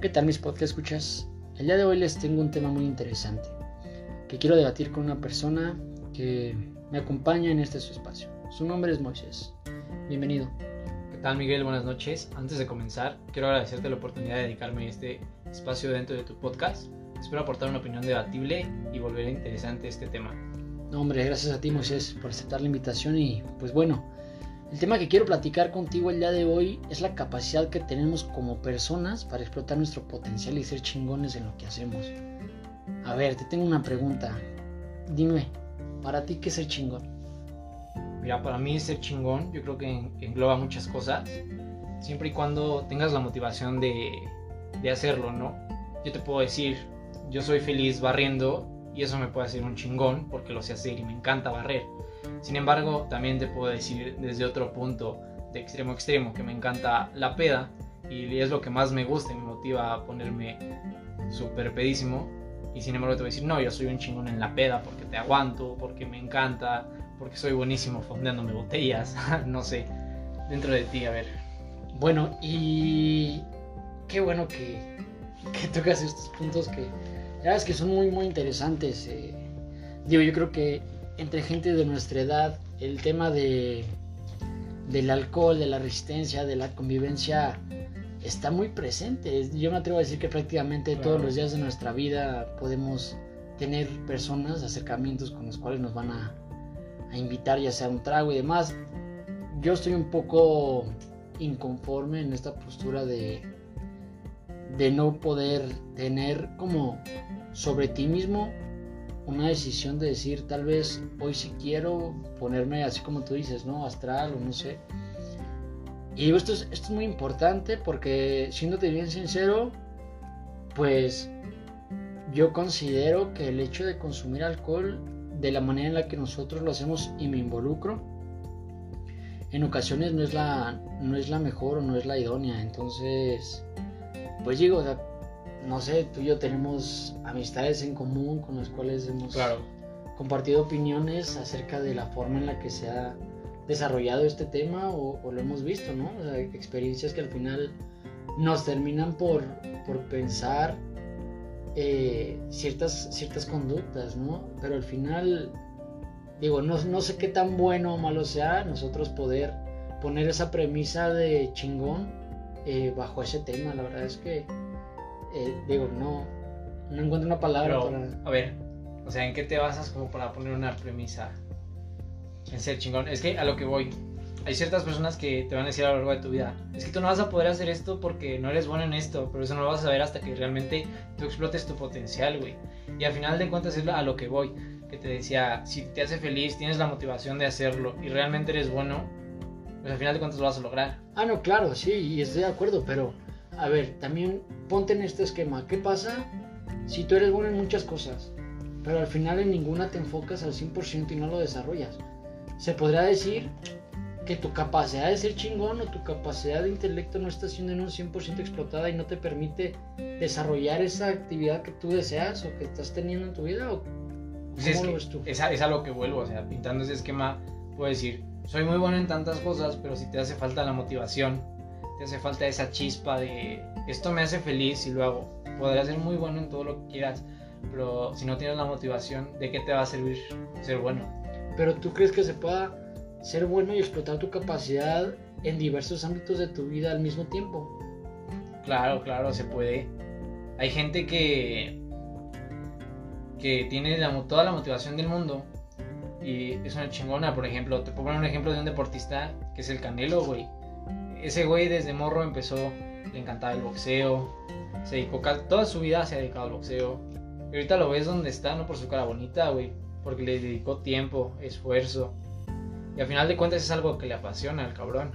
¿Qué tal mis podcast escuchas? El día de hoy les tengo un tema muy interesante que quiero debatir con una persona que me acompaña en este su espacio. Su nombre es Moisés. Bienvenido. ¿Qué tal Miguel? Buenas noches. Antes de comenzar, quiero agradecerte la oportunidad de dedicarme a este espacio dentro de tu podcast. Espero aportar una opinión debatible y volver interesante este tema. No, hombre, gracias a ti Moisés por aceptar la invitación y pues bueno, el tema que quiero platicar contigo el día de hoy es la capacidad que tenemos como personas para explotar nuestro potencial y ser chingones en lo que hacemos. A ver, te tengo una pregunta. Dime, ¿para ti qué es ser chingón? Mira, para mí ser chingón yo creo que engloba muchas cosas, siempre y cuando tengas la motivación de, de hacerlo, ¿no? Yo te puedo decir, yo soy feliz barriendo y eso me puede hacer un chingón porque lo sé hacer y me encanta barrer sin embargo, también te puedo decir desde otro punto de extremo a extremo que me encanta la peda y es lo que más me gusta y me motiva a ponerme súper pedísimo. Y sin embargo te voy a decir, no, yo soy un chingón en la peda porque te aguanto, porque me encanta, porque soy buenísimo fondeándome botellas, no sé, dentro de ti, a ver. Bueno, y qué bueno que, que tocas estos puntos que, ya es que son muy, muy interesantes. Eh. Digo, yo creo que entre gente de nuestra edad el tema de del alcohol, de la resistencia, de la convivencia está muy presente. Yo me atrevo a decir que prácticamente todos los días de nuestra vida podemos tener personas, acercamientos con los cuales nos van a, a invitar ya sea un trago y demás. Yo estoy un poco inconforme en esta postura de, de no poder tener como sobre ti mismo una decisión de decir, tal vez hoy sí quiero ponerme así como tú dices, ¿no? Astral o no sé. Y esto es, esto es muy importante porque, siéndote bien sincero, pues yo considero que el hecho de consumir alcohol de la manera en la que nosotros lo hacemos y me involucro, en ocasiones no es la, no es la mejor o no es la idónea. Entonces, pues digo, no sé, tú y yo tenemos amistades en común con las cuales hemos compartido opiniones acerca de la forma en la que se ha desarrollado este tema o, lo hemos visto, ¿no? O sea, experiencias que al final nos terminan por, por pensar eh, ciertas, ciertas conductas, ¿no? Pero al final, digo, no, no sé qué tan bueno o malo sea nosotros poder poner esa premisa de chingón eh, bajo ese tema. La verdad es que eh, digo, no, no encuentro una palabra para... A ver, o sea, ¿en qué te basas como para poner una premisa en ser chingón? Es que a lo que voy, hay ciertas personas que te van a decir a lo largo de tu vida, es que tú no vas a poder hacer esto porque no eres bueno en esto, pero eso no lo vas a saber hasta que realmente tú explotes tu potencial, güey. Y al final de cuentas es a lo que voy, que te decía, si te hace feliz, tienes la motivación de hacerlo y realmente eres bueno, pues al final de cuentas lo vas a lograr. Ah, no, claro, sí, y estoy de acuerdo, pero a ver, también ponte en este esquema. ¿Qué pasa si tú eres bueno en muchas cosas, pero al final en ninguna te enfocas al 100% y no lo desarrollas? Se podría decir que tu capacidad de ser chingón o tu capacidad de intelecto no está siendo en un 100% explotada y no te permite desarrollar esa actividad que tú deseas o que estás teniendo en tu vida o pues ¿Cómo lo ves tú? Es a, lo que vuelvo, o sea, pintando ese esquema, puedo decir, soy muy bueno en tantas cosas, pero si te hace falta la motivación te hace falta esa chispa de esto me hace feliz y lo hago. Podrás ser muy bueno en todo lo que quieras, pero si no tienes la motivación, ¿de qué te va a servir ser bueno? Pero tú crees que se pueda ser bueno y explotar tu capacidad en diversos ámbitos de tu vida al mismo tiempo. Claro, claro, se puede. Hay gente que que tiene toda la motivación del mundo y es una chingona, por ejemplo, te puedo poner un ejemplo de un deportista que es el Canelo, güey ese güey desde morro empezó, le encantaba el boxeo, se dedicó, toda su vida se ha dedicado al boxeo. Y ahorita lo ves donde está, no por su cara bonita, güey, porque le dedicó tiempo, esfuerzo. Y al final de cuentas es algo que le apasiona al cabrón.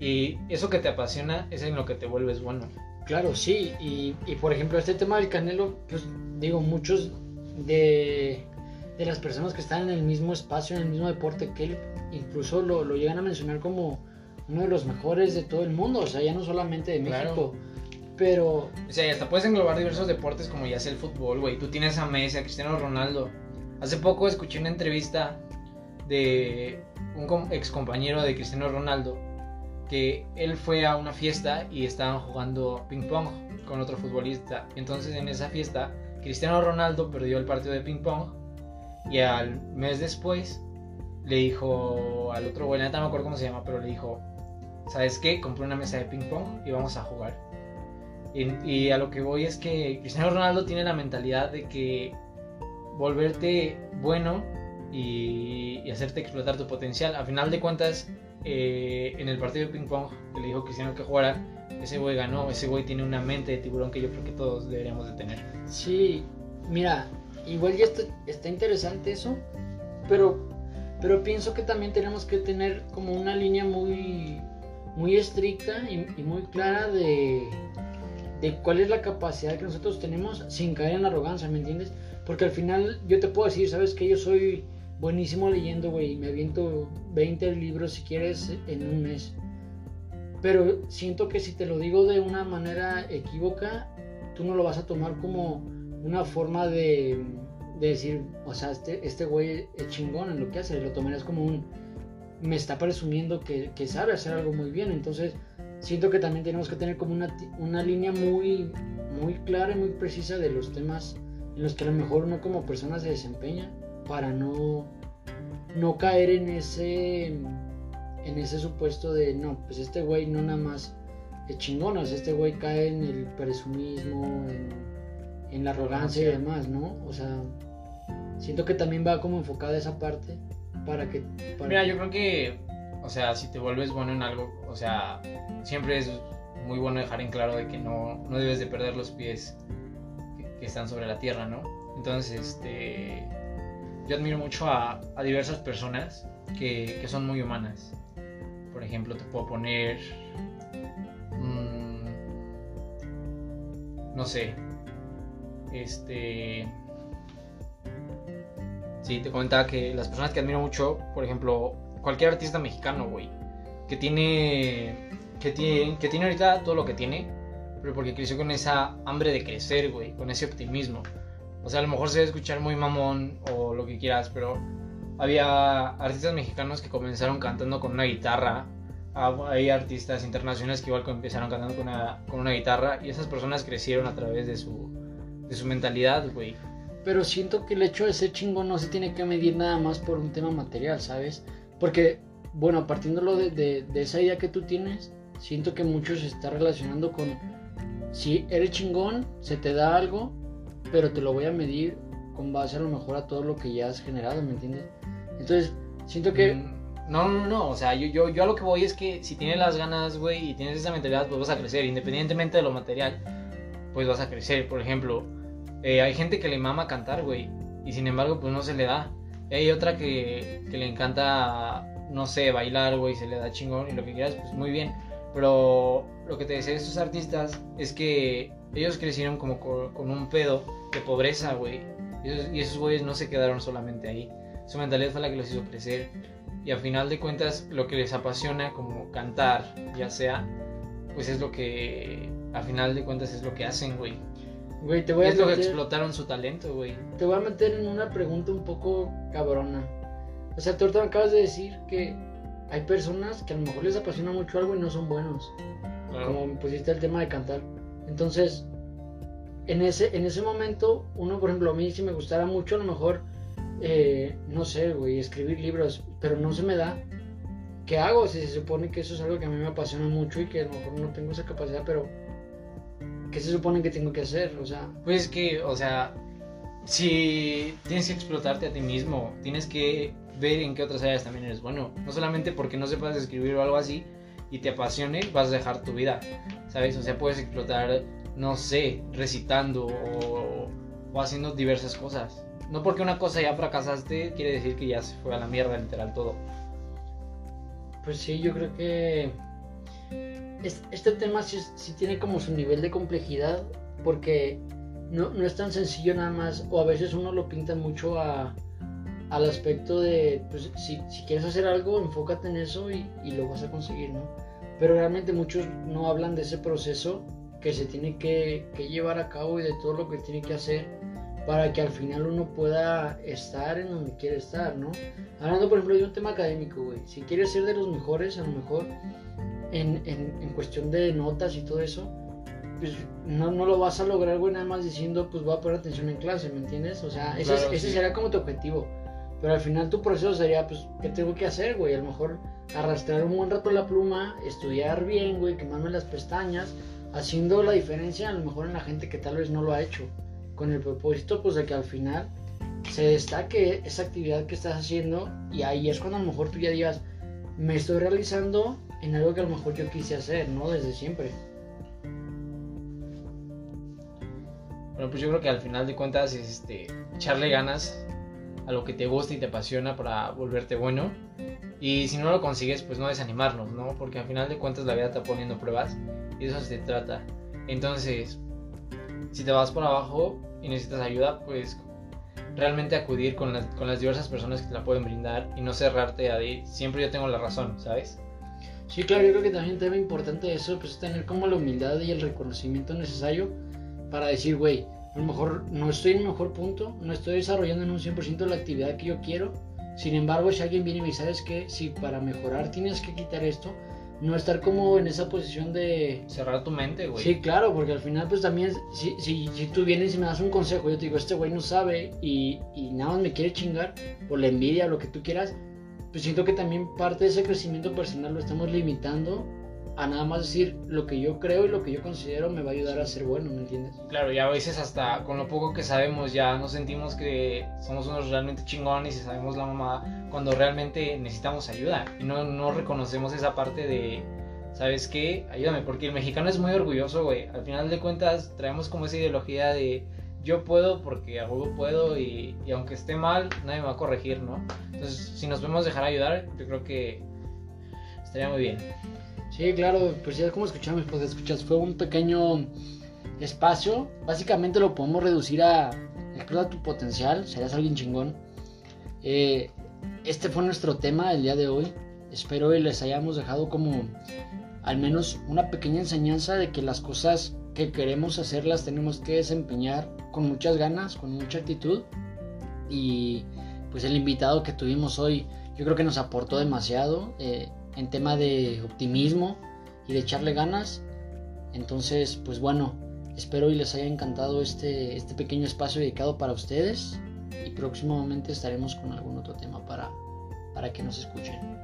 Y eso que te apasiona es en lo que te vuelves bueno. Claro, sí. Y, por ejemplo, este tema del Canelo, pues digo, muchos de, de, las personas que están en el mismo espacio, en el mismo deporte que él, incluso lo, lo llegan a mencionar como uno de los mejores de todo el mundo, o sea, ya no solamente de México. Pero. O sea, hasta puedes englobar diversos deportes como ya sea el fútbol, güey. Tú tienes a Messi, a Cristiano Ronaldo. Hace poco escuché una entrevista de un ex compañero de Cristiano Ronaldo que él fue a una fiesta y estaban jugando ping pong con otro futbolista. Entonces en esa fiesta Cristiano Ronaldo perdió el partido de ping pong y al mes después le dijo al otro güey, no me acuerdo cómo se llama, pero le dijo, ¿sabes qué? Compré una mesa de ping pong y vamos a jugar. Y, a lo que voy es que Cristiano Ronaldo tiene la mentalidad de que volverte bueno y, hacerte explotar tu potencial. A final de cuentas, eh, en el partido de ping pong que le dijo Cristiano que jugara, ese güey ganó, ese güey tiene una mente de tiburón que yo creo que todos deberíamos de tener. Sí, mira, igual ya está, está interesante eso, pero, pero pienso que también tenemos que tener como una línea muy, muy estricta y, muy clara de, de cuál es la capacidad que nosotros tenemos sin caer en arrogancia, ¿me entiendes? Porque al final yo te puedo decir, ¿sabes que Yo soy buenísimo leyendo, güey, me aviento 20 libros si quieres en un mes. Pero siento que si te lo digo de una manera equívoca, tú no lo vas a tomar como una forma de, decir, o sea, este, este güey es chingón en lo que hace, lo tomarías como un, me está presumiendo que, sabe hacer algo muy bien, entonces siento que también tenemos que tener como una, una línea muy, muy clara y muy precisa de los temas en los que a lo mejor uno como persona se desempeña para no, no caer en ese, en ese supuesto de, no, pues este güey no nada más es chingón, o sea, este güey cae en el presumismo, en, la arrogancia y demás, ¿no? O sea, siento que también va como enfocada esa parte para que... Mira, yo creo que, o sea, si te vuelves bueno en algo, o sea, siempre es muy bueno dejar en claro de que no, no debes de perder los pies que están sobre la tierra, ¿no? Entonces, este yo admiro mucho a, diversas personas que, son muy humanas. Por ejemplo, te puedo poner... Mm, no sé. Este... Sí, te comentaba que las personas que admiro mucho, por ejemplo, cualquier artista mexicano, güey, que tiene, que tiene, que tiene ahorita todo lo que tiene, pero porque creció con esa hambre de crecer, güey, con ese optimismo. O sea, a lo mejor se debe escuchar muy mamón o lo que quieras, pero había artistas mexicanos que comenzaron cantando con una guitarra. Ah, hay artistas internacionales que igual empezaron cantando con una, con una guitarra y esas personas crecieron a través de su, de su mentalidad, güey. Pero siento que el hecho de ser chingón no se tiene que medir nada más por un tema material, ¿sabes? Porque, bueno, partiéndolo de, esa idea que tú tienes, siento que muchos se está relacionando con si eres chingón, se te da algo, pero te lo voy a medir con base a lo mejor a todo lo que ya has generado, ¿me entiendes? Entonces, siento que... Mm, no, no, no, o sea, yo, yo, yo a lo que voy es que si tienes las ganas, güey, y tienes esa mentalidad, pues vas a crecer, independientemente de lo material, pues vas a crecer. Por ejemplo, eh, hay gente que le mama cantar, güey, y sin embargo, pues no se le da. Hay otra que, que le encanta, no sé, bailar, güey, se le da chingón y lo que quieras, pues muy bien. Pero lo que te decía de estos artistas es que ellos crecieron como con, un pedo de pobreza, güey. Y esos, güeyes no se quedaron solamente ahí. Su mentalidad fue la que los hizo crecer. Y al final de cuentas, lo que les apasiona, como cantar, ya sea, pues es lo que, al final de cuentas, es lo que hacen, güey. Güey, te voy a es lo que explotaron su talento, güey. Te voy a meter en una pregunta un poco cabrona. O sea, tú ahorita me acabas de decir que hay personas que a lo mejor les apasiona mucho algo y no son buenos. Como pusiste el tema de cantar. Entonces, en ese, en ese momento, uno, por ejemplo, a mí si me gustara mucho, a lo mejor, eh, no sé, güey, escribir libros, pero no se me da. ¿Qué hago si se supone que eso es algo que a mí me apasiona mucho y que a lo mejor no tengo esa capacidad, pero ¿qué se supone que tengo que hacer? O sea, pues que, o sea, si tienes que explotarte a ti mismo, tienes que ver en qué otras áreas también eres bueno. No solamente porque no sepas escribir o algo así y te apasione, vas a dejar tu vida. ¿sabes? O sea, puedes explotar, no sé, recitando o, haciendo diversas cosas. No porque una cosa ya fracasaste, quiere decir que ya se fue a la mierda literal todo. Pues sí, yo creo que este tema sí, tiene como su nivel de complejidad, porque no, es tan sencillo nada más, o a veces uno lo pinta mucho a, al aspecto de, pues si, quieres hacer algo, enfócate en eso y, y lo vas a conseguir, ¿no? pero realmente muchos no hablan de ese proceso que se tiene que, llevar a cabo y de todo lo que tiene que hacer para que al final uno pueda estar en donde quiere estar, ¿no? Hablando, por ejemplo, de un tema académico, güey. Si quieres ser de los mejores, a lo mejor en, en, cuestión de notas y todo eso, pues no, no, lo vas a lograr, güey, nada más diciendo, pues voy a poner atención en clase, ¿me entiendes? O sea, ese, ese sería como tu objetivo. Pero al final tu proceso sería, pues, ¿qué tengo que hacer, güey? A lo mejor arrastrar un buen rato la pluma, estudiar bien, güey, quemarme las pestañas, haciendo la diferencia a lo mejor en la gente que tal vez no lo ha hecho. Con el propósito, pues, de que al final se destaque esa actividad que estás haciendo y ahí es cuando a lo mejor tú ya digas, me estoy realizando en algo que a lo mejor yo quise hacer, ¿no? Desde siempre. Bueno, pues yo creo que al final de cuentas es este, echarle ganas a lo que te gusta y te apasiona para volverte bueno. Y si no lo consigues, pues no desanimarnos, ¿no? Porque al final de cuentas la vida está poniendo pruebas y eso se trata. Entonces, si te vas por abajo y necesitas ayuda, pues realmente acudir con las, con las diversas personas que te la pueden brindar y no cerrarte a decir, siempre yo tengo la razón, ¿sabes? Sí, claro, yo creo que también un tema importante de eso, pues es tener como la humildad y el reconocimiento necesario para decir, güey, a lo mejor no estoy en el mejor punto, no estoy desarrollando en un 100% la actividad que yo quiero. Sin embargo, si alguien viene y me dice, ¿sabes que Si para mejorar tienes que quitar esto, no estar como en esa posición de... Cerrar tu mente, güey. Sí, claro, porque al final pues también, si, si, si tú vienes y me das un consejo, yo te digo, este güey no sabe y, y nada más me quiere chingar, o la envidia, o lo que tú quieras, pues siento que también parte de ese crecimiento personal lo estamos limitando a nada más decir lo que yo creo y lo que yo considero me va a ayudar a ser bueno, ¿me entiendes? Claro, y a veces hasta con lo poco que sabemos ya nos sentimos que somos unos realmente chingones y sabemos la mamá cuando realmente necesitamos ayuda y no, no reconocemos esa parte de, ¿sabes qué? Ayúdame, porque el mexicano es muy orgulloso, güey. Al final de cuentas traemos como esa ideología de yo puedo porque a puedo y, y aunque esté mal nadie me va a corregir, ¿no? Entonces, si nos podemos dejar ayudar, yo creo que estaría muy bien. Sí, claro, pues ya como escuchamos, pues escuchas, fue un pequeño espacio. Básicamente lo podemos reducir a explota tu potencial, serás alguien chingón. Eh, este fue nuestro tema del día de hoy. Espero que les hayamos dejado como al menos una pequeña enseñanza de que las cosas que queremos hacerlas tenemos que desempeñar con muchas ganas, con mucha actitud. Y pues el invitado que tuvimos hoy yo creo que nos aportó demasiado. Eh, en tema de optimismo y de echarle ganas. Entonces, pues bueno, espero y les haya encantado este, este pequeño espacio dedicado para ustedes y próximamente estaremos con algún otro tema para, para que nos escuchen.